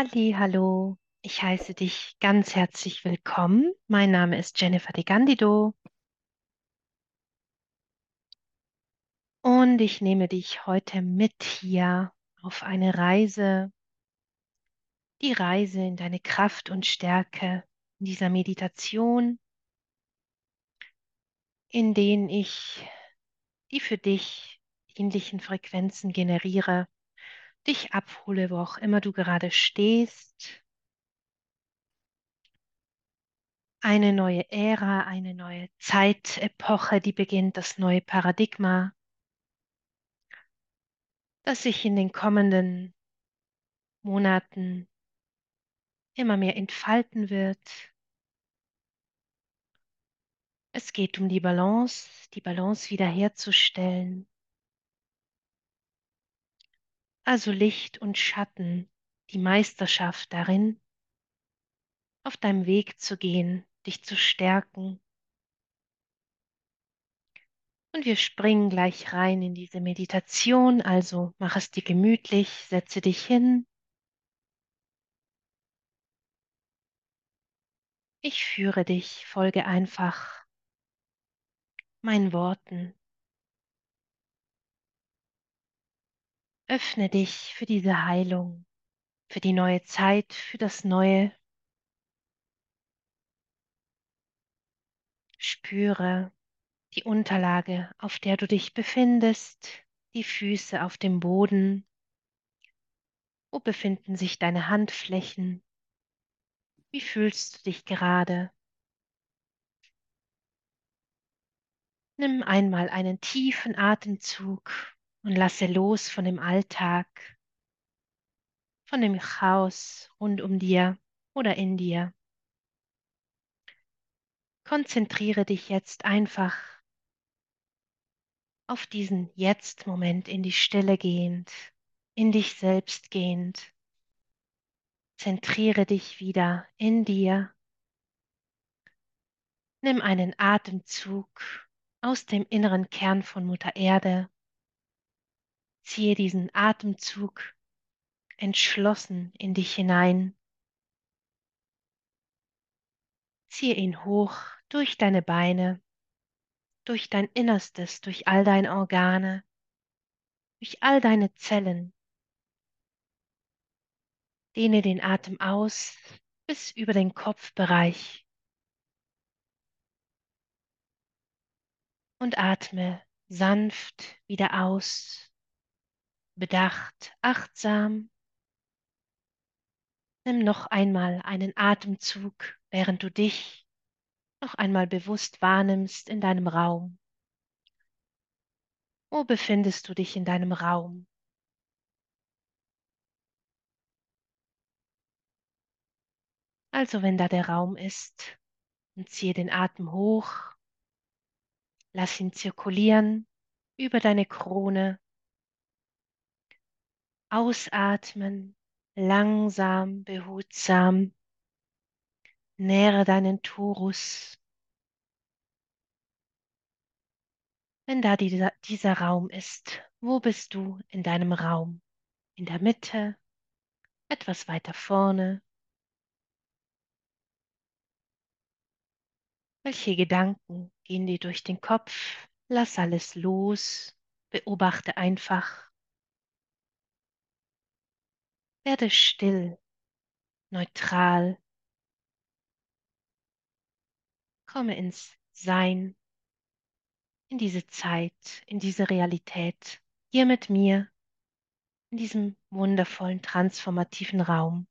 Halli, hallo. Ich heiße dich ganz herzlich willkommen. Mein Name ist Jennifer de Gandido und ich nehme dich heute mit hier auf eine Reise, die Reise in deine Kraft und Stärke in dieser Meditation, in denen ich die für dich dienlichen Frequenzen generiere, dich abhole, wo auch immer du gerade stehst eine neue Ära, eine neue Zeitepoche, die beginnt, das neue Paradigma, das sich in den kommenden Monaten immer mehr entfalten wird. Es geht um die Balance, die Balance wiederherzustellen. Also Licht und Schatten, die Meisterschaft darin, auf deinem Weg zu gehen, dich zu stärken. Und wir springen gleich rein in diese Meditation, also mach es dir gemütlich, setze dich hin Ich führe dich, folge einfach meinen Worten. Öffne dich für diese Heilung, für die neue Zeit, für das Neue. Spüre die Unterlage, auf der du dich befindest, die Füße auf dem Boden. Wo befinden sich deine Handflächen? Wie fühlst du dich gerade? Nimm einmal einen tiefen Atemzug und lasse los von dem Alltag, von dem Chaos rund um dir oder in dir. Konzentriere dich jetzt einfach auf diesen Jetzt-Moment in die Stille gehend, in dich selbst gehend. Zentriere dich wieder in dir. Nimm einen Atemzug aus dem inneren Kern von Mutter Erde. Ziehe diesen Atemzug entschlossen in dich hinein. Ziehe ihn hoch durch deine Beine, durch dein Innerstes, durch all deine Organe, durch all deine Zellen. Dehne den Atem aus bis über den Kopfbereich und atme sanft wieder aus, bedacht, achtsam. Nimm noch einmal einen Atemzug, während du dich noch einmal bewusst wahrnimmst in deinem Raum. Wo befindest du dich in deinem Raum? Also wenn da der Raum ist, und ziehe den Atem hoch, lass ihn zirkulieren über deine Krone. Ausatmen, langsam, behutsam. Nähre deinen Torus. Wenn da dieser, dieser Raum ist, wo bist du in deinem Raum? In der Mitte, etwas weiter vorne, Welche Gedanken gehen dir durch den Kopf? Lass alles los, beobachte einfach. Werde still, neutral. Komme ins Sein, in diese Zeit, in diese Realität, hier mit mir, in diesem wundervollen, transformativen Raum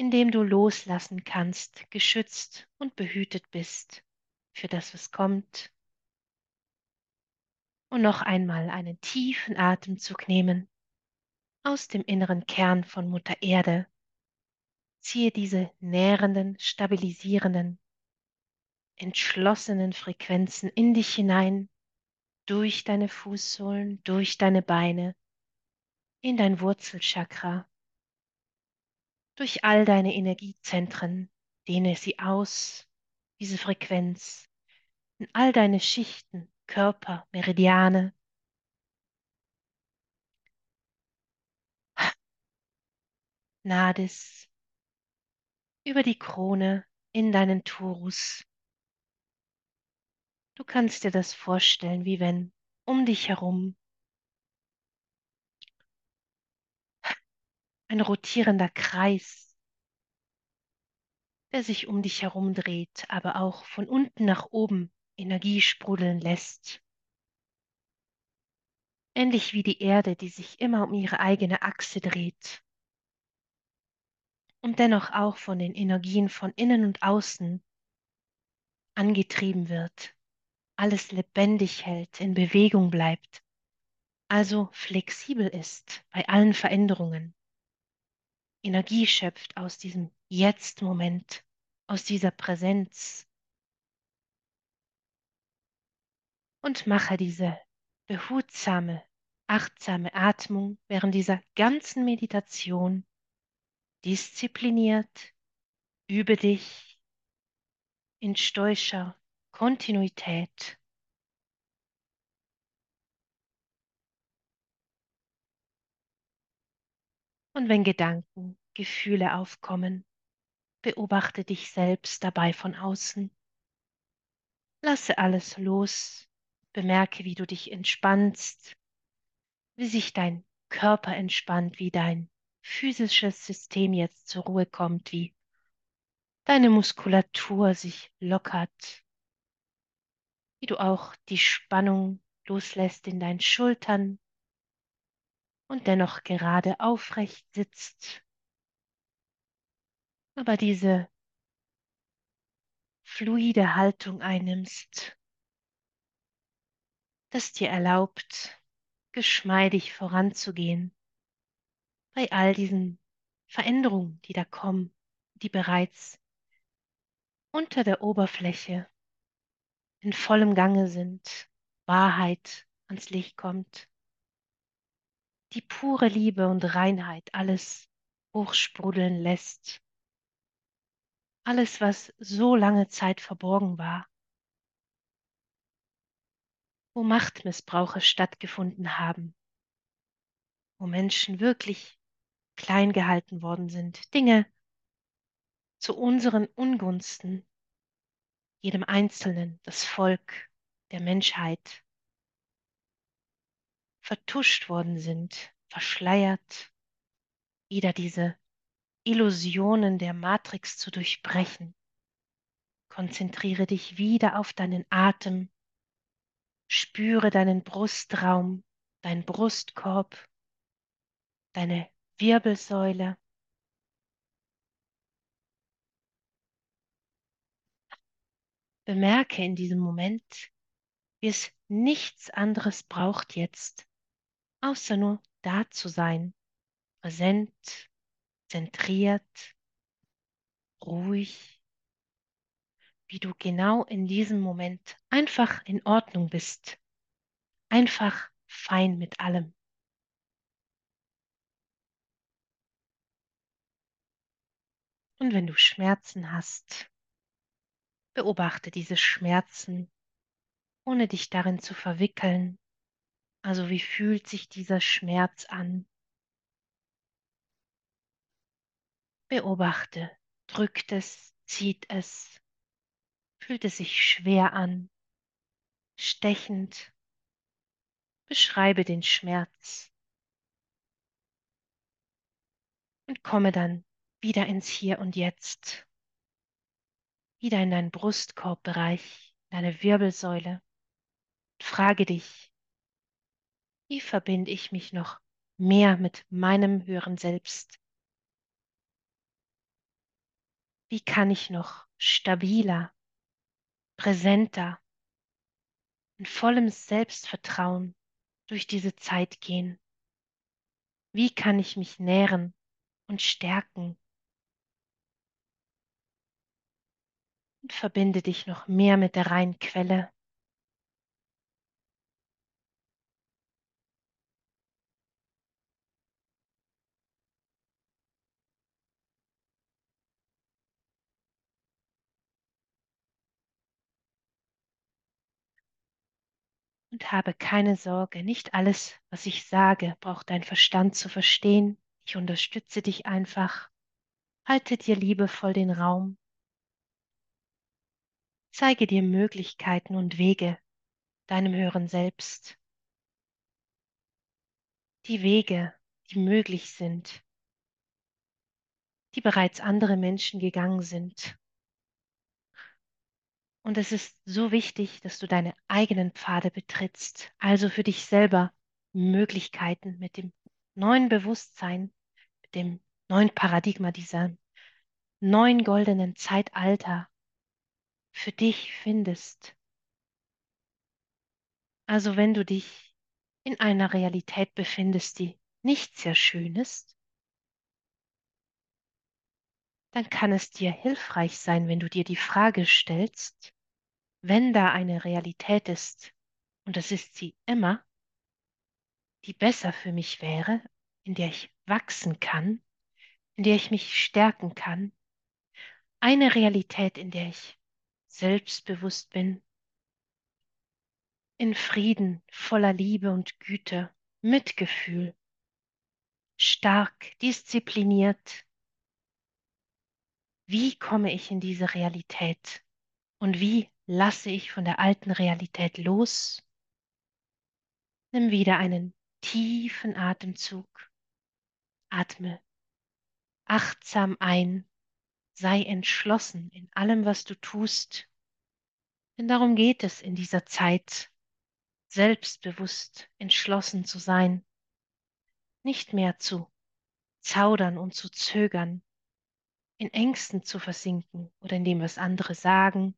in dem du loslassen kannst, geschützt und behütet bist für das, was kommt. Und noch einmal einen tiefen Atemzug nehmen aus dem inneren Kern von Mutter Erde. Ziehe diese nährenden, stabilisierenden, entschlossenen Frequenzen in dich hinein, durch deine Fußsohlen, durch deine Beine, in dein Wurzelchakra, durch all deine Energiezentren, dehne sie aus, diese Frequenz, in all deine Schichten, Körper, Meridiane. Nadis, über die Krone in deinen Torus. Du kannst dir das vorstellen, wie wenn um dich herum ein rotierender Kreis, der sich um dich herum dreht, aber auch von unten nach oben Energie sprudeln lässt. Ähnlich wie die Erde, die sich immer um ihre eigene Achse dreht und dennoch auch von den Energien von innen und außen angetrieben wird, alles lebendig hält, in Bewegung bleibt, also flexibel ist bei allen Veränderungen. Energie schöpft aus diesem Jetzt-Moment, aus dieser Präsenz. Und mache diese behutsame, achtsame Atmung während dieser ganzen Meditation diszipliniert, übe dich in stoischer Kontinuität. Und wenn Gedanken, Gefühle aufkommen, beobachte dich selbst dabei von außen. Lasse alles los, bemerke, wie du dich entspannst, wie sich dein Körper entspannt, wie dein physisches System jetzt zur Ruhe kommt, wie deine Muskulatur sich lockert, wie du auch die Spannung loslässt in deinen Schultern und dennoch gerade aufrecht sitzt. Aber diese fluide Haltung einnimmst, das dir erlaubt, geschmeidig voranzugehen bei all diesen Veränderungen, die da kommen, die bereits unter der Oberfläche in vollem Gange sind, Wahrheit ans Licht kommt, die pure Liebe und Reinheit alles hochsprudeln lässt, alles, was so lange Zeit verborgen war, wo Machtmissbrauche stattgefunden haben, wo Menschen wirklich klein gehalten worden sind, Dinge zu unseren Ungunsten, jedem Einzelnen, das Volk der Menschheit, vertuscht worden sind, verschleiert, wieder diese Illusionen der Matrix zu durchbrechen. Konzentriere dich wieder auf deinen Atem, spüre deinen Brustraum, deinen Brustkorb, deine Wirbelsäule. Bemerke in diesem Moment, wie es nichts anderes braucht jetzt, außer nur da zu sein, präsent, zentriert, ruhig, wie du genau in diesem Moment einfach in Ordnung bist, einfach fein mit allem. Und wenn du Schmerzen hast, beobachte diese Schmerzen, ohne dich darin zu verwickeln. Also wie fühlt sich dieser Schmerz an? Beobachte, drückt es, zieht es, fühlt es sich schwer an, stechend. Beschreibe den Schmerz und komme dann wieder ins Hier und Jetzt, wieder in deinen Brustkorbbereich, deine Wirbelsäule. Frage dich, wie verbinde ich mich noch mehr mit meinem höheren Selbst? Wie kann ich noch stabiler, präsenter, in vollem Selbstvertrauen durch diese Zeit gehen? Wie kann ich mich nähren und stärken und verbinde dich noch mehr mit der reinen Quelle. Und habe keine Sorge, nicht alles, was ich sage, braucht dein Verstand zu verstehen. Ich unterstütze dich einfach. Halte dir liebevoll den Raum. Zeige dir Möglichkeiten und Wege deinem höheren Selbst. Die Wege, die möglich sind, die bereits andere Menschen gegangen sind. Und es ist so wichtig, dass du deine eigenen Pfade betrittst, also für dich selber Möglichkeiten mit dem neuen Bewusstsein, mit dem neuen Paradigma, dieser neuen goldenen Zeitalter für dich findest. Also wenn du dich in einer Realität befindest, die nicht sehr schön ist, dann kann es dir hilfreich sein, wenn du dir die Frage stellst, wenn da eine Realität ist, und das ist sie immer, die besser für mich wäre, in der ich wachsen kann, in der ich mich stärken kann, eine Realität, in der ich selbstbewusst bin, in Frieden, voller Liebe und Güte, Mitgefühl, stark, diszipliniert, wie komme ich in diese Realität und wie lasse ich von der alten Realität los? Nimm wieder einen tiefen Atemzug. Atme achtsam ein. Sei entschlossen in allem, was du tust. Denn darum geht es in dieser Zeit, selbstbewusst entschlossen zu sein, nicht mehr zu zaudern und zu zögern, in Ängsten zu versinken oder in dem, was andere sagen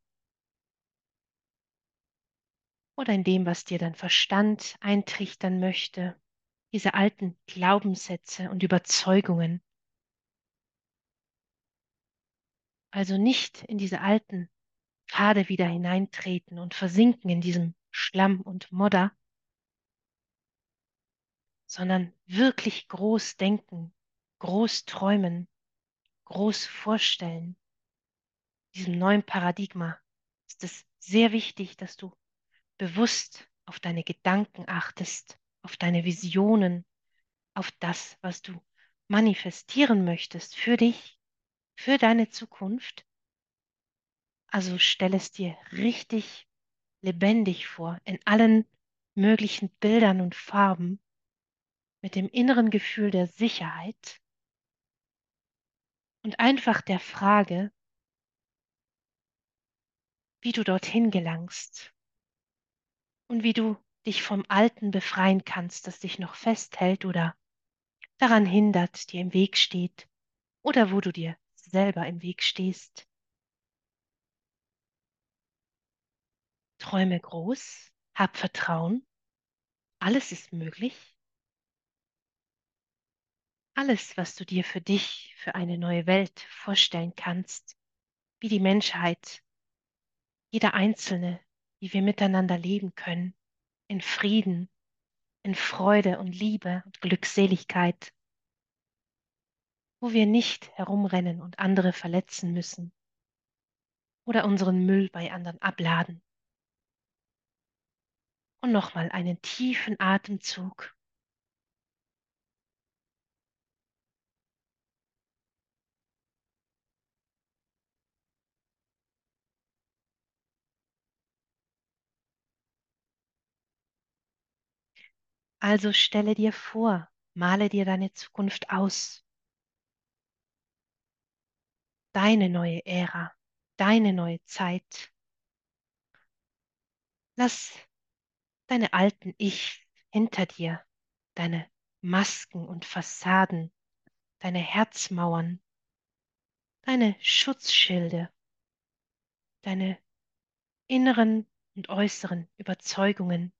oder in dem, was dir dein Verstand eintrichtern möchte, diese alten Glaubenssätze und Überzeugungen. Also nicht in diese alten Pfade wieder hineintreten und versinken in diesem Schlamm und Modder, sondern wirklich groß denken, groß träumen, groß vorstellen. Diesem neuen Paradigma ist es sehr wichtig, dass du bewusst auf deine Gedanken achtest, auf deine Visionen, auf das, was du manifestieren möchtest für dich, für deine Zukunft. Also stell es dir richtig lebendig vor, in allen möglichen Bildern und Farben, mit dem inneren Gefühl der Sicherheit und einfach der Frage, wie du dorthin gelangst und wie du dich vom Alten befreien kannst, das dich noch festhält oder daran hindert, dir im Weg steht oder wo du dir selber im Weg stehst. Träume groß, hab Vertrauen, alles ist möglich. Alles, was du dir für dich, für eine neue Welt vorstellen kannst, wie die Menschheit, jeder Einzelne, wie wir miteinander leben können, in Frieden, in Freude und Liebe und Glückseligkeit, wo wir nicht herumrennen und andere verletzen müssen oder unseren Müll bei anderen abladen und nochmal einen tiefen Atemzug. Also stelle dir vor, male dir deine Zukunft aus. Deine neue Ära, deine neue Zeit. Lass deine alten Ich hinter dir, deine Masken und Fassaden, deine Herzmauern, deine Schutzschilde, deine inneren und äußeren Überzeugungen,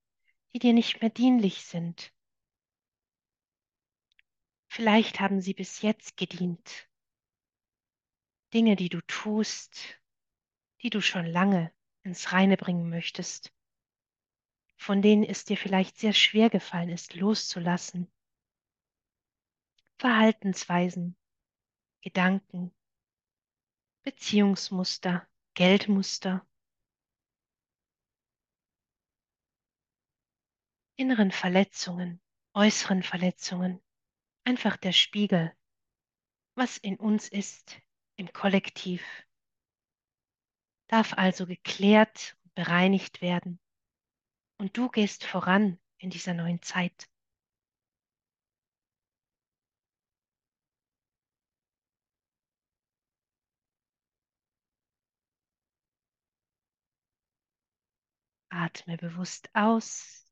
die dir nicht mehr dienlich sind. Vielleicht haben sie bis jetzt gedient. Dinge, die du tust, die du schon lange ins Reine bringen möchtest von denen es dir vielleicht sehr schwer gefallen ist, loszulassen. Verhaltensweisen, Gedanken, Beziehungsmuster, Geldmuster, inneren Verletzungen, äußeren Verletzungen, einfach der Spiegel, was in uns ist, im Kollektiv, darf also geklärt und bereinigt werden. Und du gehst voran in dieser neuen Zeit. Atme bewusst aus.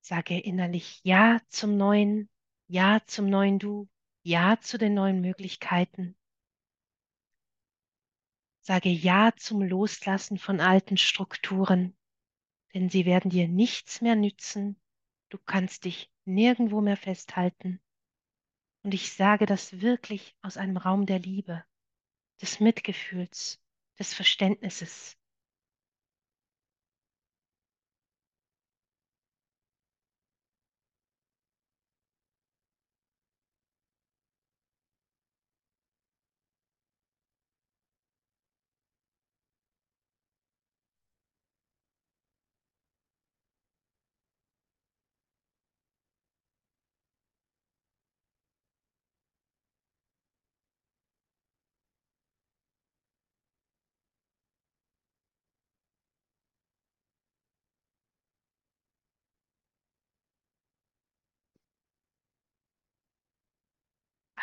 Sage innerlich Ja zum neuen, Ja zum neuen Du, Ja zu den neuen Möglichkeiten. Sage Ja zum Loslassen von alten Strukturen, denn sie werden dir nichts mehr nützen. Du kannst dich nirgendwo mehr festhalten. Und ich sage das wirklich aus einem Raum der Liebe, des Mitgefühls, des Verständnisses.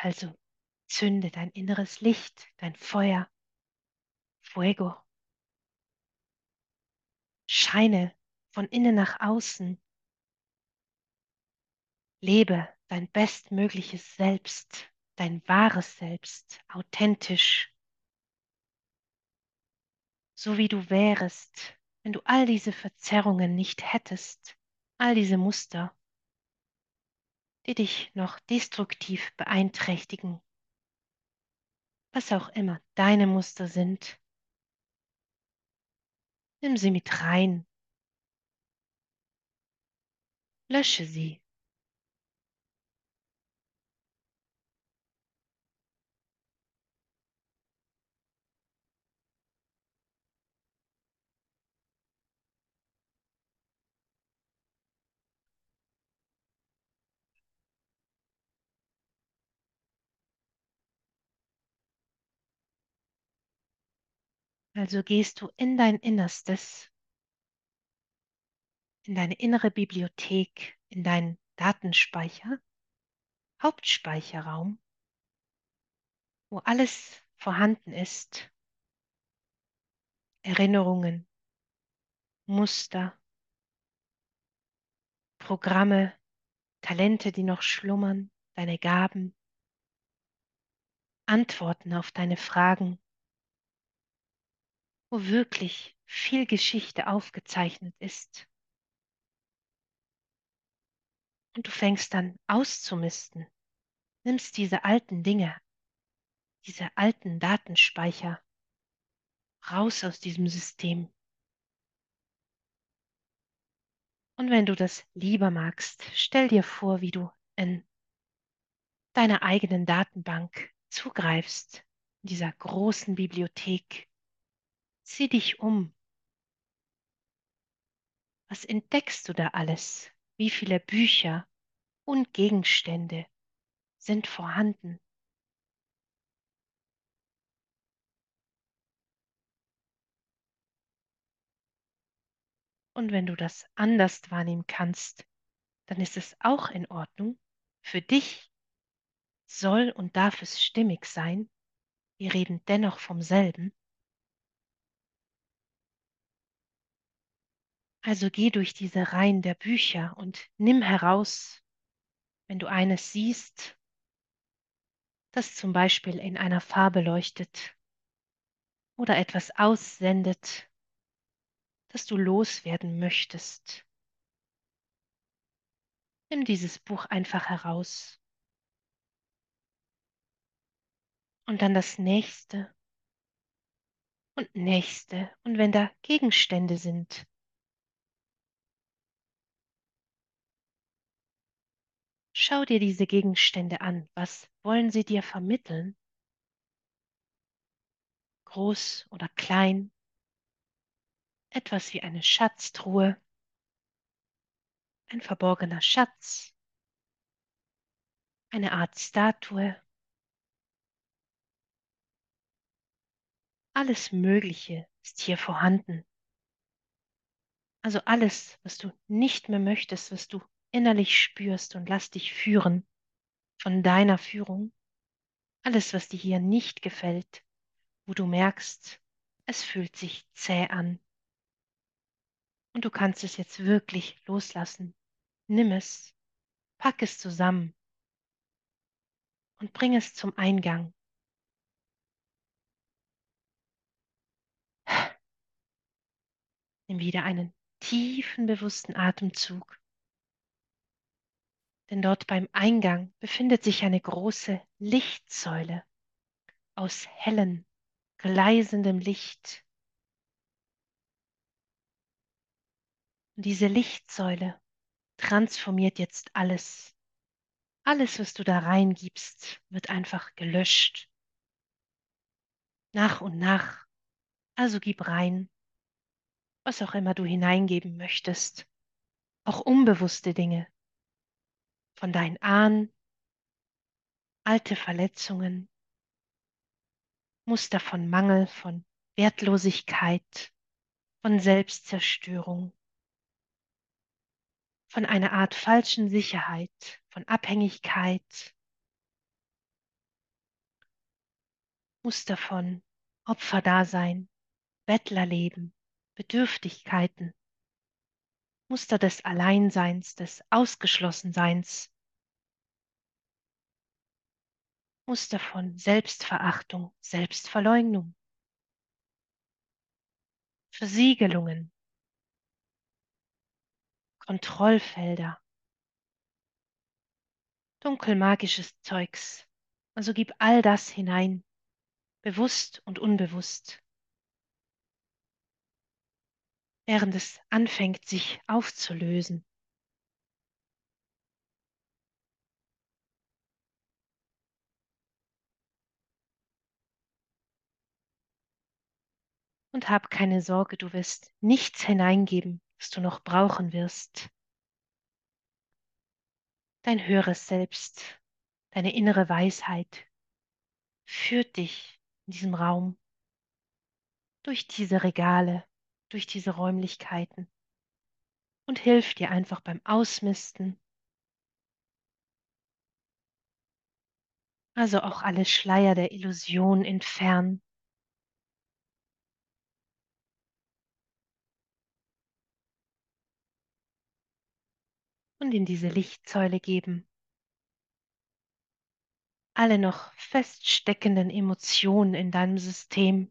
Also zünde dein inneres Licht, dein Feuer, Fuego. Scheine von innen nach außen. Lebe dein bestmögliches Selbst, dein wahres Selbst, authentisch, so wie du wärest, wenn du all diese Verzerrungen nicht hättest, all diese Muster, die dich noch destruktiv beeinträchtigen, was auch immer deine Muster sind. Nimm sie mit rein. Lösche sie. Also gehst du in dein Innerstes, in deine innere Bibliothek, in deinen Datenspeicher, Hauptspeicherraum, wo alles vorhanden ist. Erinnerungen, Muster, Programme, Talente, die noch schlummern, deine Gaben, Antworten auf deine Fragen, wo wirklich viel Geschichte aufgezeichnet ist. Und du fängst dann auszumisten, nimmst diese alten Dinge, diese alten Datenspeicher raus aus diesem System. Und wenn du das lieber magst, stell dir vor, wie du in deiner eigenen Datenbank zugreifst, in dieser großen Bibliothek. Sieh dich um. Was entdeckst du da alles? Wie viele Bücher und Gegenstände sind vorhanden? Und wenn du das anders wahrnehmen kannst, dann ist es auch in Ordnung. Für dich soll und darf es stimmig sein. Wir reden dennoch vom selben. Also geh durch diese Reihen der Bücher und nimm heraus, wenn du eines siehst, das zum Beispiel in einer Farbe leuchtet oder etwas aussendet, das du loswerden möchtest. Nimm dieses Buch einfach heraus. Und dann das nächste und nächste. Und wenn da Gegenstände sind, schau dir diese Gegenstände an. Was wollen sie dir vermitteln? Groß oder klein? Etwas wie eine Schatztruhe, ein verborgener Schatz, eine Art Statue. Alles Mögliche ist hier vorhanden. Also alles, was du nicht mehr möchtest, was du innerlich spürst und lass dich führen von deiner Führung. Alles, was dir hier nicht gefällt, wo du merkst, es fühlt sich zäh an. Und du kannst es jetzt wirklich loslassen. Nimm es, pack es zusammen und bring es zum Eingang. Nimm wieder einen tiefen, bewussten Atemzug. Denn dort beim Eingang befindet sich eine große Lichtsäule aus hellem, gleisendem Licht. Und diese Lichtsäule transformiert jetzt alles. Alles, was du da reingibst, wird einfach gelöscht. Nach und nach. Also gib rein, was auch immer du hineingeben möchtest. Auch unbewusste Dinge. Von deinen Ahnen, alte Verletzungen, Muster von Mangel, von Wertlosigkeit, von Selbstzerstörung, von einer Art falschen Sicherheit, von Abhängigkeit, Muster von Opferdasein, Bettlerleben, Bedürftigkeiten, Muster des Alleinseins, des Ausgeschlossenseins, Muster von Selbstverachtung, Selbstverleugnung, Versiegelungen, Kontrollfelder, dunkelmagisches Zeugs. Also gib all das hinein, bewusst und unbewusst, während es anfängt, sich aufzulösen. Und hab keine Sorge, du wirst nichts hineingeben, was du noch brauchen wirst. Dein höheres Selbst, deine innere Weisheit führt dich in diesem Raum durch diese Regale, durch diese Räumlichkeiten und hilft dir einfach beim Ausmisten. Also auch alle Schleier der Illusion entfernen und in diese Lichtsäule geben. Alle noch feststeckenden Emotionen in deinem System,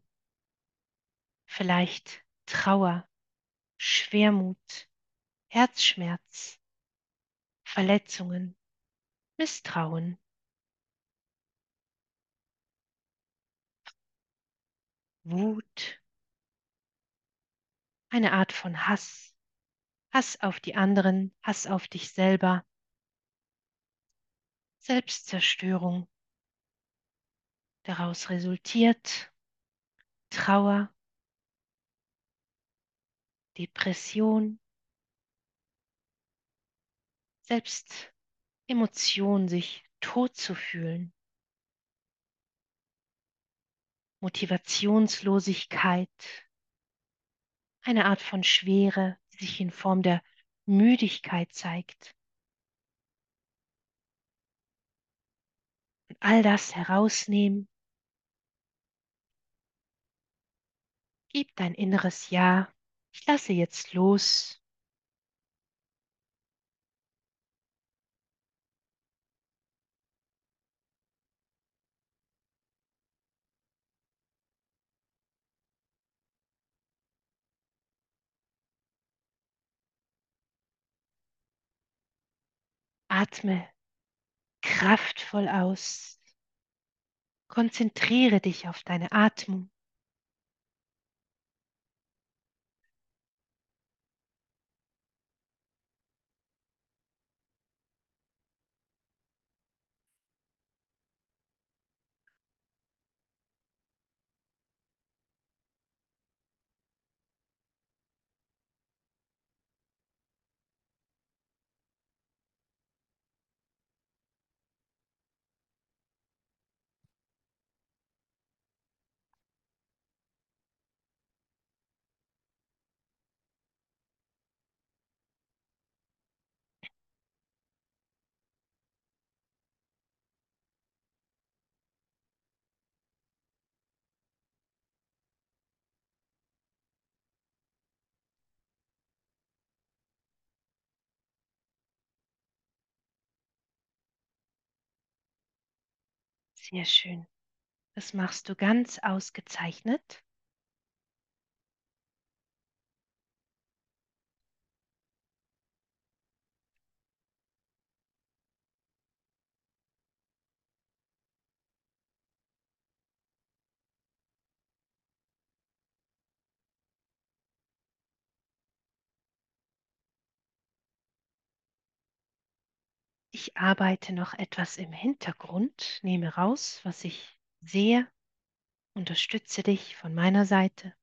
vielleicht Trauer, Schwermut, Herzschmerz, Verletzungen, Misstrauen, Wut, eine Art von Hass, Hass auf die anderen, Hass auf dich selber, Selbstzerstörung. Daraus resultiert Trauer, Depression, selbst Emotion, sich tot zu fühlen, Motivationslosigkeit, eine Art von Schwere, die sich in Form der Müdigkeit zeigt. Und all das herausnehmen. Gib dein inneres Ja. Ich lasse jetzt los. Atme kraftvoll aus. Konzentriere dich auf deine Atmung. Sehr schön. Das machst du ganz ausgezeichnet. Ich arbeite noch etwas im Hintergrund, nehme raus, was ich sehe, unterstütze dich von meiner Seite.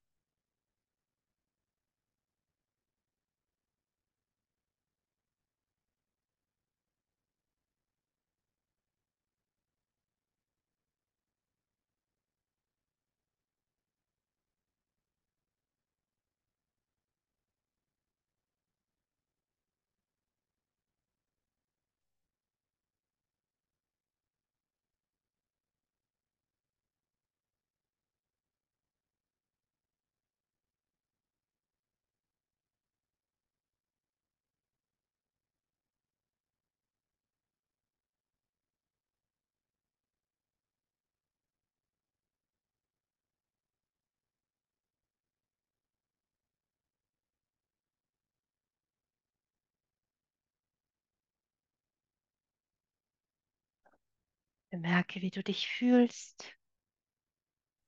Bemerke, wie du dich fühlst.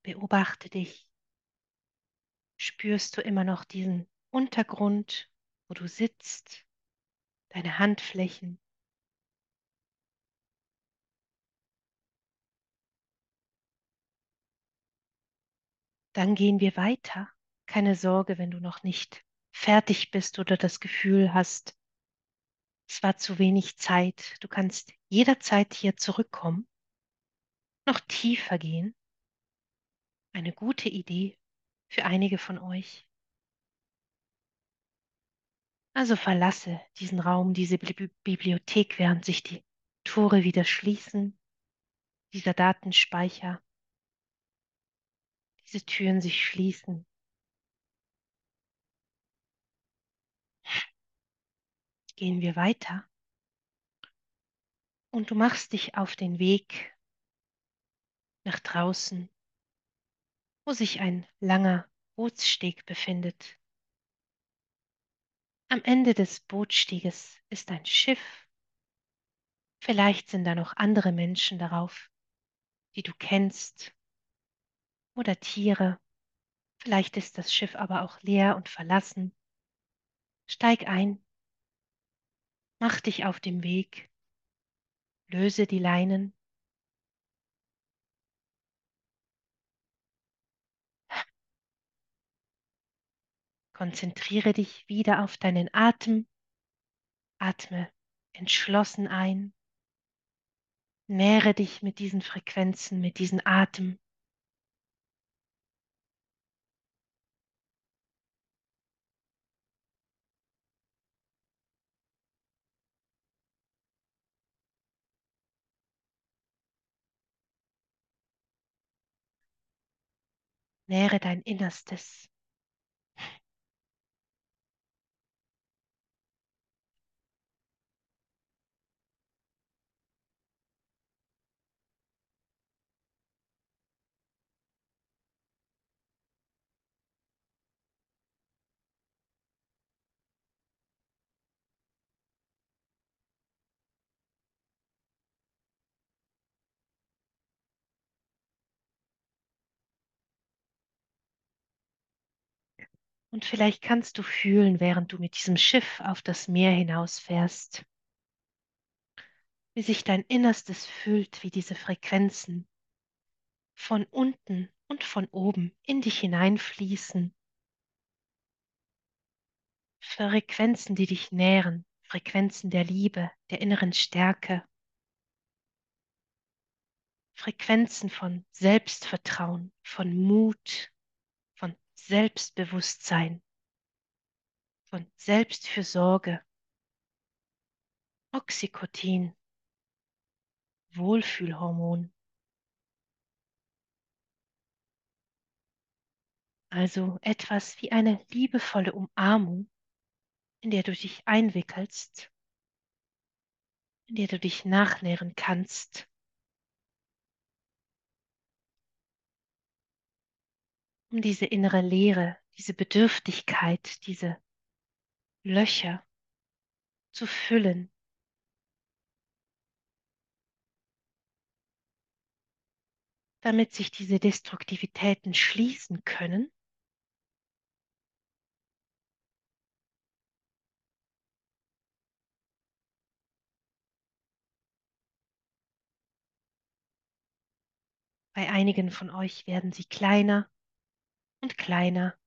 Beobachte dich. Spürst du immer noch diesen Untergrund, wo du sitzt, deine Handflächen? Dann gehen wir weiter. Keine Sorge, wenn du noch nicht fertig bist oder das Gefühl hast, es war zu wenig Zeit. Du kannst jederzeit hier zurückkommen, noch tiefer gehen. Eine gute Idee für einige von euch. Also verlasse diesen Raum, diese Bibli Bibliothek, während sich die Tore wieder schließen, dieser Datenspeicher, diese Türen sich schließen. Gehen wir weiter. Und du machst dich auf den Weg nach draußen, wo sich ein langer Bootssteg befindet. Am Ende des Bootsteges ist ein Schiff. Vielleicht sind da noch andere Menschen darauf, die du kennst, oder Tiere. Vielleicht ist das Schiff aber auch leer und verlassen. Steig ein, mach dich auf dem Weg, löse die Leinen. Konzentriere dich wieder auf deinen Atem. Atme entschlossen ein. Nähre dich mit diesen Frequenzen, mit diesem Atem. Nähre dein Innerstes. Und vielleicht kannst du fühlen, während du mit diesem Schiff auf das Meer hinausfährst, wie sich dein Innerstes füllt, wie diese Frequenzen von unten und von oben in dich hineinfließen. Frequenzen, die dich nähren, Frequenzen der Liebe, der inneren Stärke, Frequenzen von Selbstvertrauen, von Mut, Selbstbewusstsein, von Selbstfürsorge, Oxytocin, Wohlfühlhormon. Also etwas wie eine liebevolle Umarmung, in der du dich einwickelst, in der du dich nachnähren kannst um diese innere Leere, diese Bedürftigkeit, diese Löcher zu füllen. damit sich diese Destruktivitäten schließen können Bei einigen von euch werden sie kleiner und kleiner,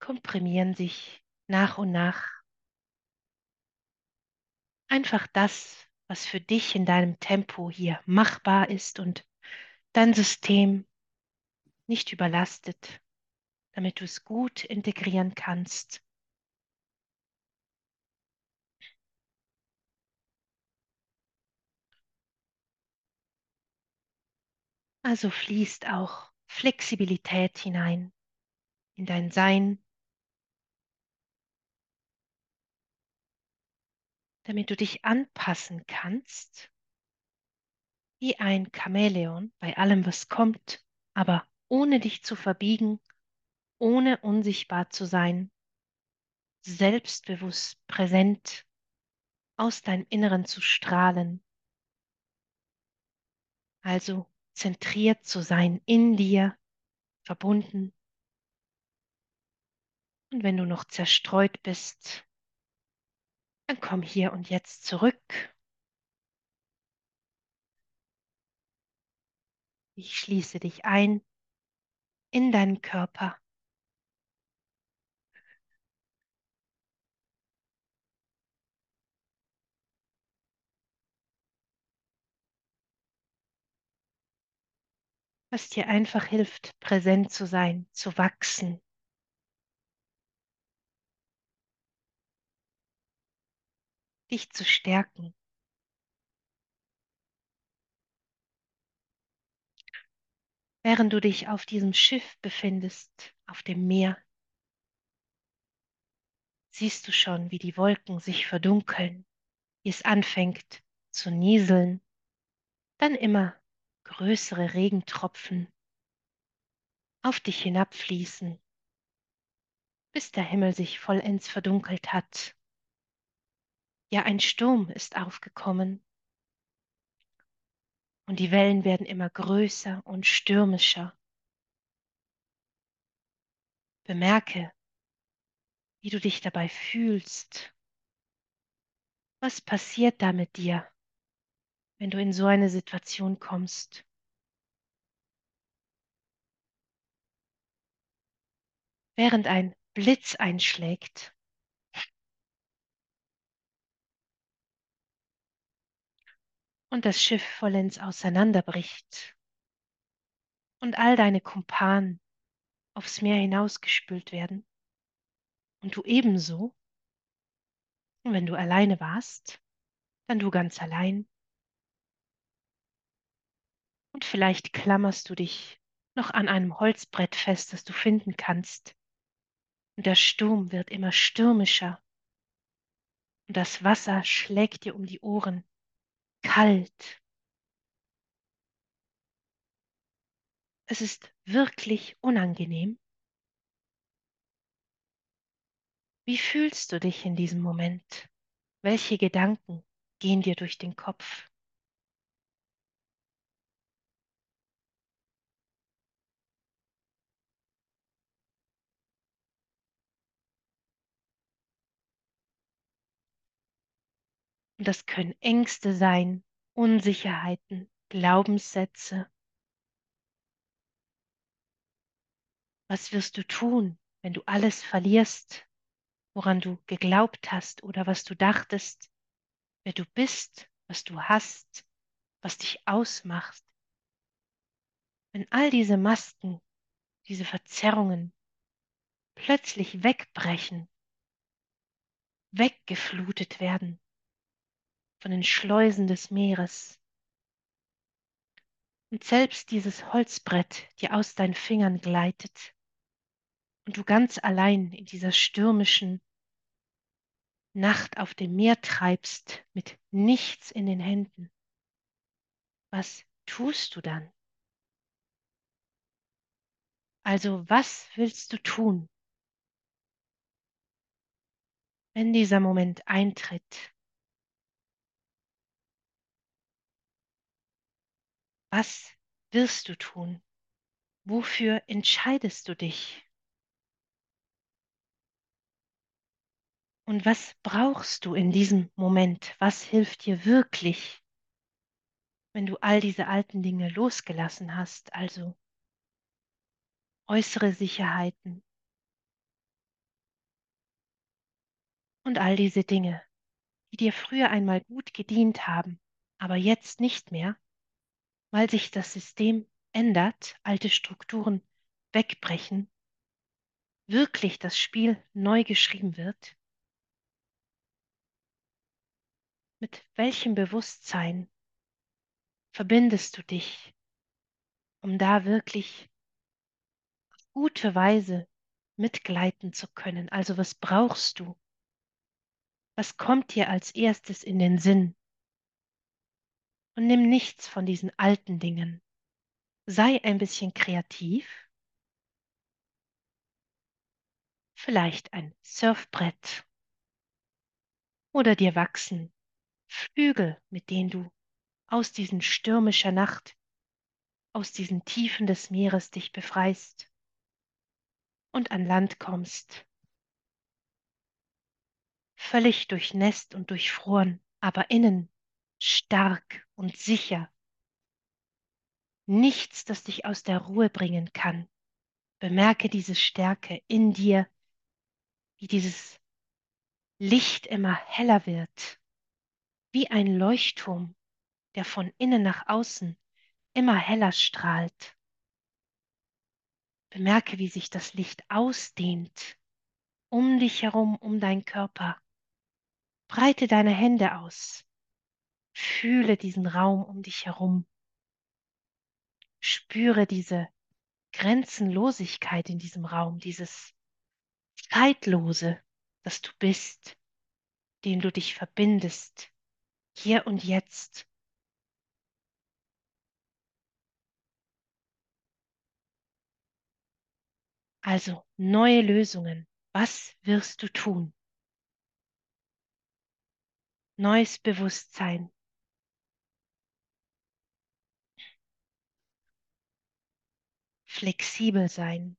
komprimieren sich nach und nach. Einfach das, was für dich in deinem Tempo hier machbar ist und dein System nicht überlastet, damit du es gut integrieren kannst. Also fließt auch Flexibilität hinein in dein Sein, damit du dich anpassen kannst, wie ein Chamäleon bei allem, was kommt, aber ohne dich zu verbiegen, ohne unsichtbar zu sein, selbstbewusst präsent aus deinem Inneren zu strahlen. Also zentriert zu sein, in dir, verbunden. Und wenn du noch zerstreut bist, dann komm hier und jetzt zurück. Ich schließe dich ein in deinen Körper. Was dir einfach hilft, präsent zu sein, zu wachsen. Dich zu stärken. Während du dich auf diesem Schiff befindest, auf dem Meer, siehst du schon, wie die Wolken sich verdunkeln, wie es anfängt zu nieseln, dann immer größere Regentropfen auf dich hinabfließen, bis der Himmel sich vollends verdunkelt hat. Ja, ein Sturm ist aufgekommen und die Wellen werden immer größer und stürmischer. Bemerke, wie du dich dabei fühlst. Was passiert da mit dir, wenn du in so eine Situation kommst? Während ein Blitz einschlägt, und das Schiff vollends auseinanderbricht und all deine Kumpanen aufs Meer hinausgespült werden und du ebenso. Und wenn du alleine warst, dann du ganz allein. Und vielleicht klammerst du dich noch an einem Holzbrett fest, das du finden kannst. Und der Sturm wird immer stürmischer. Und das Wasser schlägt dir um die Ohren. Kalt. Es ist wirklich unangenehm. Wie fühlst du dich in diesem Moment? Welche Gedanken gehen dir durch den Kopf? Und das können Ängste sein, Unsicherheiten, Glaubenssätze. Was wirst du tun, wenn du alles verlierst, woran du geglaubt hast oder was du dachtest, wer du bist, was du hast, was dich ausmacht? Wenn all diese Masken, diese Verzerrungen plötzlich wegbrechen, weggeflutet werden von den Schleusen des Meeres. Und selbst dieses Holzbrett dir aus deinen Fingern gleitet und du ganz allein in dieser stürmischen Nacht auf dem Meer treibst mit nichts in den Händen. Was tust du dann? Also was willst du tun, wenn dieser Moment eintritt? Was wirst du tun? Wofür entscheidest du dich? Und was brauchst du in diesem Moment? Was hilft dir wirklich, wenn du all diese alten Dinge losgelassen hast, also äußere Sicherheiten und all diese Dinge, die dir früher einmal gut gedient haben, aber jetzt nicht mehr, weil sich das System ändert, alte Strukturen wegbrechen, wirklich das Spiel neu geschrieben wird? Mit welchem Bewusstsein verbindest du dich, um da wirklich auf gute Weise mitgleiten zu können? Also was brauchst du? Was kommt dir als erstes in den Sinn? Und nimm nichts von diesen alten Dingen. Sei ein bisschen kreativ. Vielleicht ein Surfbrett. Oder dir wachsen Flügel, mit denen du aus diesen stürmischer Nacht, aus diesen Tiefen des Meeres dich befreist und an Land kommst. Völlig durchnässt und durchfroren, aber innen stark und sicher. Nichts, das dich aus der Ruhe bringen kann. Bemerke diese Stärke in dir, wie dieses Licht immer heller wird, wie ein Leuchtturm, der von innen nach außen immer heller strahlt. Bemerke, wie sich das Licht ausdehnt, um dich herum, um deinen Körper. Breite deine Hände aus. Fühle diesen Raum um dich herum. Spüre diese Grenzenlosigkeit in diesem Raum, dieses Zeitlose, das du bist, dem du dich verbindest, hier und jetzt. Also neue Lösungen. Was wirst du tun? Neues Bewusstsein. Flexibel sein.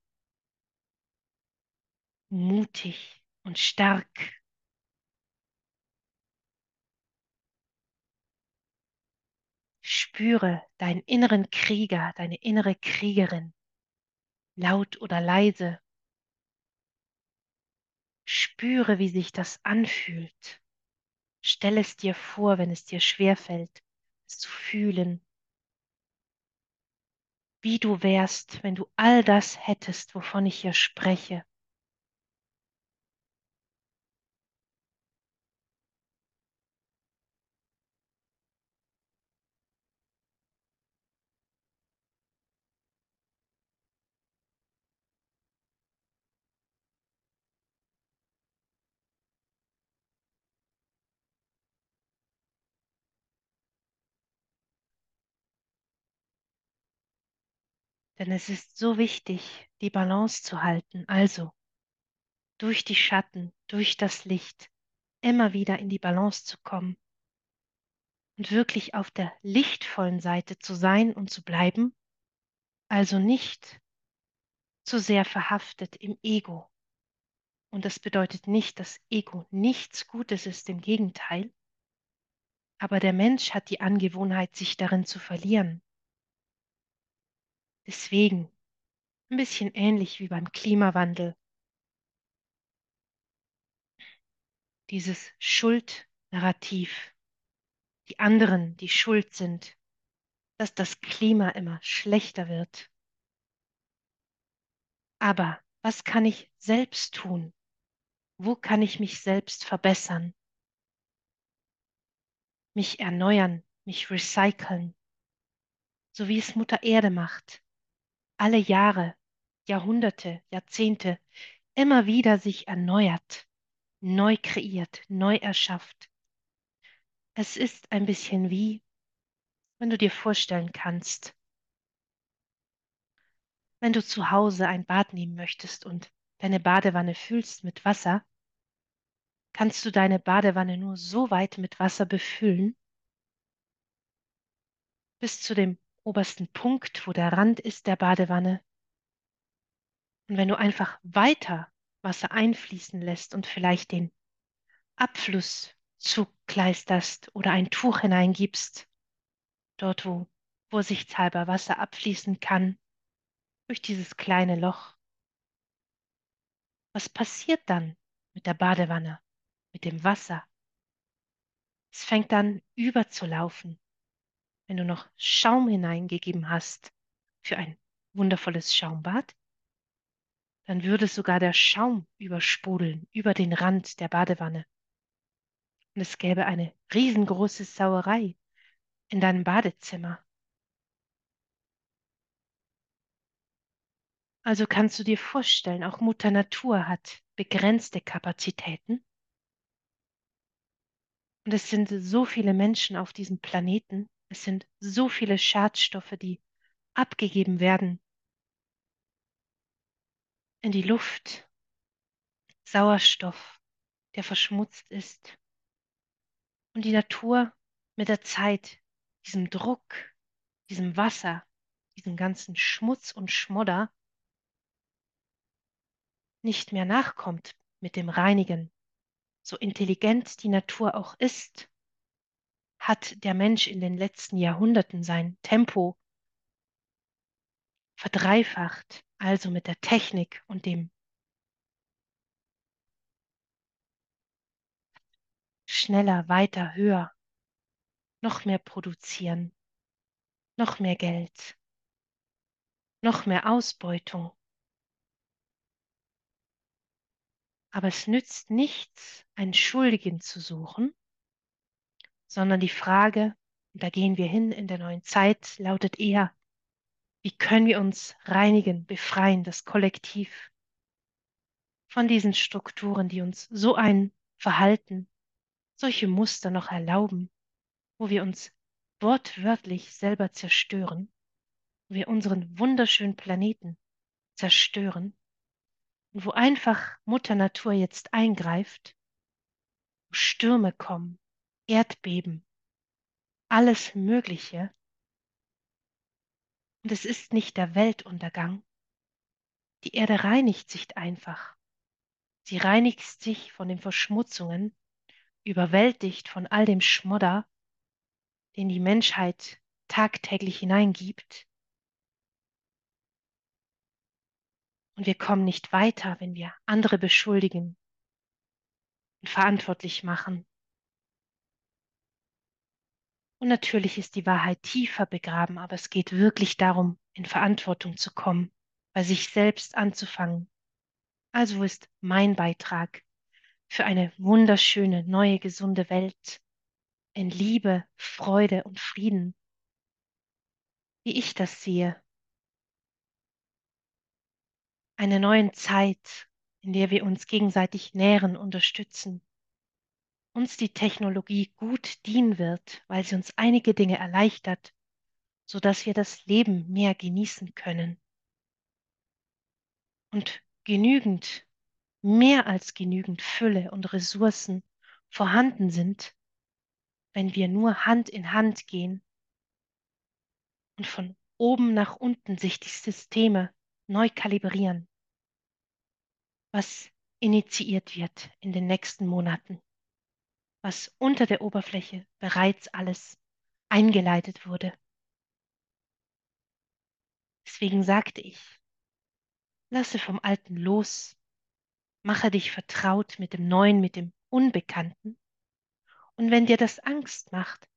Mutig und stark. Spüre deinen inneren Krieger, deine innere Kriegerin, laut oder leise. Spüre, wie sich das anfühlt. Stell es dir vor, wenn es dir schwerfällt, es zu fühlen. Wie du wärst, wenn du all das hättest, wovon ich hier spreche. Denn es ist so wichtig, die Balance zu halten. Also durch die Schatten, durch das Licht, immer wieder in die Balance zu kommen und wirklich auf der lichtvollen Seite zu sein und zu bleiben. Also nicht zu sehr verhaftet im Ego. Und das bedeutet nicht, dass Ego nichts Gutes ist, im Gegenteil. Aber der Mensch hat die Angewohnheit, sich darin zu verlieren. Deswegen, ein bisschen ähnlich wie beim Klimawandel, dieses Schuldnarrativ, die anderen, die schuld sind, dass das Klima immer schlechter wird. Aber was kann ich selbst tun? Wo kann ich mich selbst verbessern? Mich erneuern, mich recyceln, so wie es Mutter Erde macht alle Jahre, Jahrhunderte, Jahrzehnte immer wieder sich erneuert, neu kreiert, neu erschafft. Es ist ein bisschen wie, wenn du dir vorstellen kannst, Wenn du zu Hause ein Bad nehmen möchtest und deine Badewanne füllst mit Wasser, kannst du deine Badewanne nur so weit mit Wasser befüllen, bis zu dem obersten Punkt, wo der Rand ist der Badewanne. Und wenn du einfach weiter Wasser einfließen lässt und vielleicht den Abfluss zukleisterst oder ein Tuch hineingibst, dort wo vorsichtshalber Wasser abfließen kann, durch dieses kleine Loch. Was passiert dann mit der Badewanne, mit dem Wasser? Es fängt dann überzulaufen, wenn du noch Schaum hineingegeben hast für ein wundervolles Schaumbad, dann würde sogar der Schaum übersprudeln über den Rand der Badewanne. Und es gäbe eine riesengroße Sauerei in deinem Badezimmer. Also kannst du dir vorstellen, auch Mutter Natur hat begrenzte Kapazitäten. Und es sind so viele Menschen auf diesem Planeten, es sind so viele Schadstoffe, die abgegeben werden in die Luft, Sauerstoff, der verschmutzt ist. Und die Natur mit der Zeit diesem Druck, diesem Wasser, diesem ganzen Schmutz und Schmodder nicht mehr nachkommt mit dem Reinigen, so intelligent die Natur auch ist, hat der Mensch in den letzten Jahrhunderten sein Tempo verdreifacht, also mit der Technik und dem schneller, weiter, höher, noch mehr produzieren, noch mehr Geld, noch mehr Ausbeutung. Aber es nützt nichts, einen Schuldigen zu suchen, sondern die Frage, und da gehen wir hin in der neuen Zeit, lautet eher, wie können wir uns reinigen, befreien, das Kollektiv von diesen Strukturen, die uns so ein Verhalten, solche Muster noch erlauben, wo wir uns wortwörtlich selber zerstören, wo wir unseren wunderschönen Planeten zerstören und wo einfach Mutter Natur jetzt eingreift, wo Stürme kommen, Erdbeben, alles Mögliche. Und es ist nicht der Weltuntergang. Die Erde reinigt sich einfach. Sie reinigt sich von den Verschmutzungen, überwältigt von all dem Schmodder, den die Menschheit tagtäglich hineingibt Und wir kommen nicht weiter, wenn wir andere beschuldigen und verantwortlich machen. Und natürlich ist die Wahrheit tiefer begraben, aber es geht wirklich darum, in Verantwortung zu kommen, bei sich selbst anzufangen. Also ist mein Beitrag für eine wunderschöne, neue, gesunde Welt in Liebe, Freude und Frieden, wie ich das sehe, einer neuen Zeit, in der wir uns gegenseitig nähren, unterstützen, uns die Technologie gut dienen wird, weil sie uns einige Dinge erleichtert, so dass wir das Leben mehr genießen können. Und genügend, mehr als genügend Fülle und Ressourcen vorhanden sind, wenn wir nur Hand in Hand gehen und von oben nach unten sich die Systeme neu kalibrieren, was initiiert wird in den nächsten Monaten, was unter der Oberfläche bereits alles eingeleitet wurde. Deswegen sagte ich, lasse vom Alten los, mache dich vertraut mit dem Neuen, mit dem Unbekannten. Und wenn dir das Angst macht,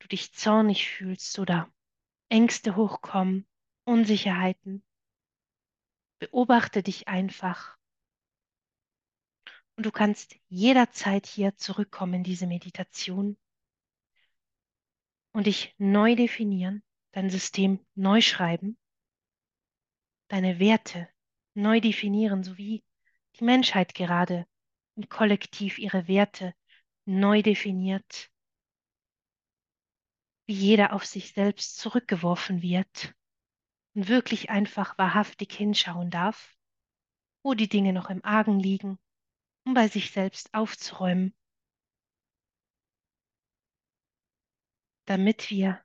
du dich zornig fühlst oder Ängste hochkommen, Unsicherheiten. Beobachte dich einfach. Und du kannst jederzeit hier zurückkommen in diese Meditation und dich neu definieren, dein System neu schreiben, deine Werte neu definieren, so wie die Menschheit gerade im Kollektiv ihre Werte neu definiert, wie jeder auf sich selbst zurückgeworfen wird und wirklich einfach wahrhaftig hinschauen darf, wo die Dinge noch im Argen liegen, um bei sich selbst aufzuräumen, damit wir,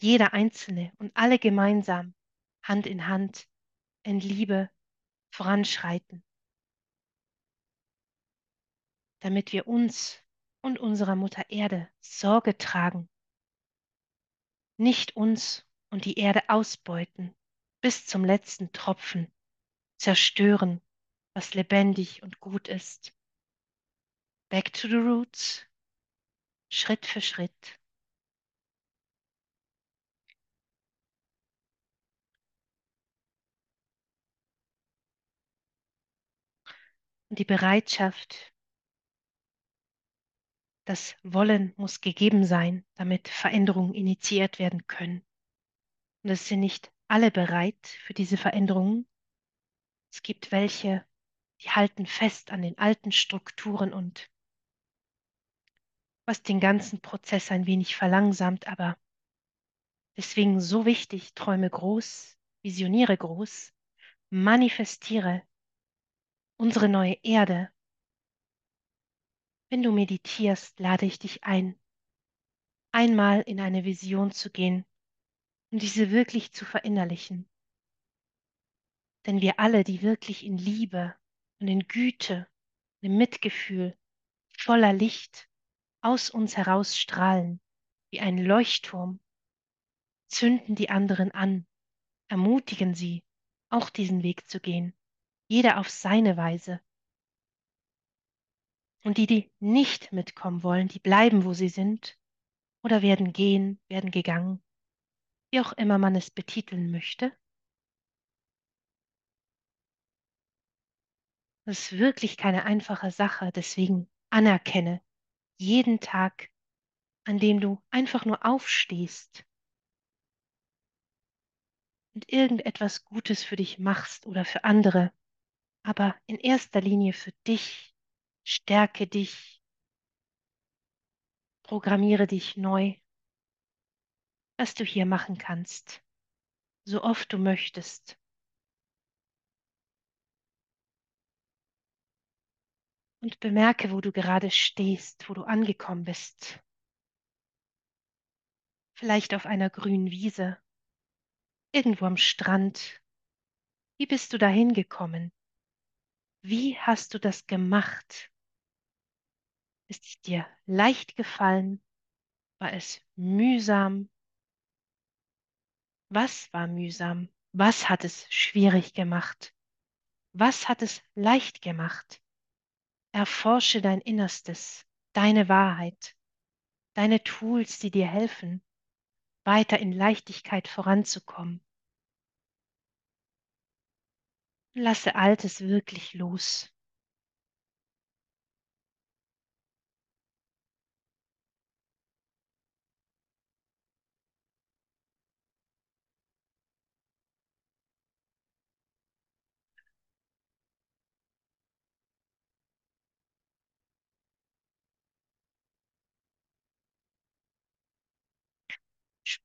jeder Einzelne und alle gemeinsam, Hand in Hand, in Liebe voranschreiten, damit wir uns und unserer Mutter Erde Sorge tragen, nicht uns und die Erde ausbeuten bis zum letzten Tropfen, zerstören, was lebendig und gut ist. Back to the roots, Schritt für Schritt. Und die Bereitschaft, das Wollen muss gegeben sein, damit Veränderungen initiiert werden können. Und es sind nicht alle bereit für diese Veränderungen. Es gibt welche, die halten fest an den alten Strukturen und was den ganzen Prozess ein wenig verlangsamt, aber deswegen so wichtig, träume groß, visioniere groß, manifestiere unsere neue Erde. Wenn du meditierst, lade ich dich ein, einmal in eine Vision zu gehen und diese wirklich zu verinnerlichen. Denn wir alle, die wirklich in Liebe und in Güte, im Mitgefühl, voller Licht aus uns heraus strahlen, wie ein Leuchtturm, zünden die anderen an, ermutigen sie, auch diesen Weg zu gehen, jeder auf seine Weise. Und die, die nicht mitkommen wollen, die bleiben, wo sie sind, oder werden gehen, werden gegangen, wie auch immer man es betiteln möchte. Das ist wirklich keine einfache Sache, deswegen anerkenne jeden Tag, an dem du einfach nur aufstehst und irgendetwas Gutes für dich machst oder für andere, aber in erster Linie für dich. Stärke dich, programmiere dich neu, was du hier machen kannst, so oft du möchtest. Und bemerke, wo du gerade stehst, wo du angekommen bist. Vielleicht auf einer grünen Wiese, irgendwo am Strand. Wie bist du dahin gekommen? Wie hast du das gemacht? Ist es dir leicht gefallen? War es mühsam? Was war mühsam? Was hat es schwierig gemacht? Was hat es leicht gemacht? Erforsche dein Innerstes, deine Wahrheit, deine Tools, die dir helfen, weiter in Leichtigkeit voranzukommen. Lasse Altes wirklich los.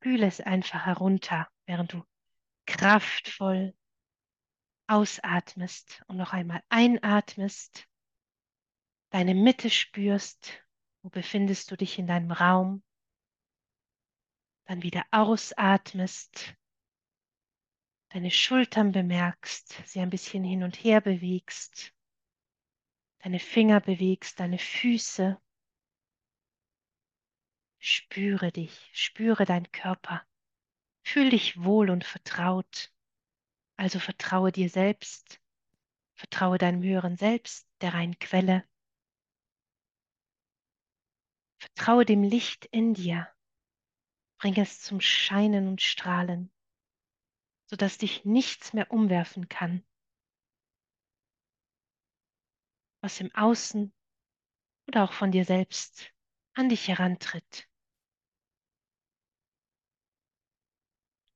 Spüle es einfach herunter, während du kraftvoll ausatmest und noch einmal einatmest, deine Mitte spürst, wo befindest du dich in deinem Raum, dann wieder ausatmest, deine Schultern bemerkst, sie ein bisschen hin und her bewegst, deine Finger bewegst, deine Füße. Spüre dich, spüre deinen Körper, fühl dich wohl und vertraut. Also vertraue dir selbst, vertraue deinem höheren Selbst, der reinen Quelle. Vertraue dem Licht in dir, bring es zum Scheinen und Strahlen, sodass dich nichts mehr umwerfen kann, was im Außen oder auch von dir selbst an dich herantritt.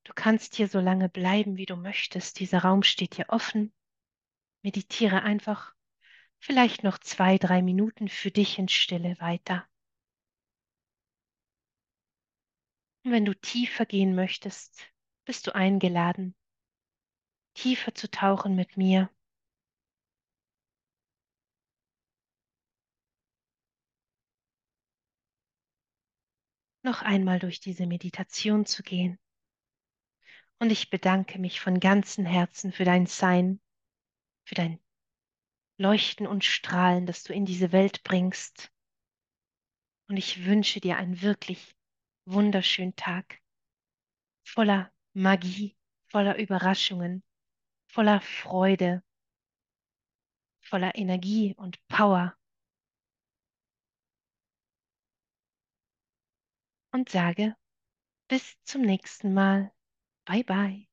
Du kannst hier so lange bleiben, wie du möchtest. Dieser Raum steht dir offen. Meditiere einfach vielleicht noch zwei, drei Minuten für dich in Stille weiter. Und wenn du tiefer gehen möchtest, bist du eingeladen, tiefer zu tauchen mit mir. noch einmal durch diese Meditation zu gehen. Und ich bedanke mich von ganzem Herzen für dein Sein, für dein Leuchten und Strahlen, das du in diese Welt bringst. Und ich wünsche dir einen wirklich wunderschönen Tag, voller Magie, voller Überraschungen, voller Freude, voller Energie und Power. Und sage bis zum nächsten Mal. Bye bye.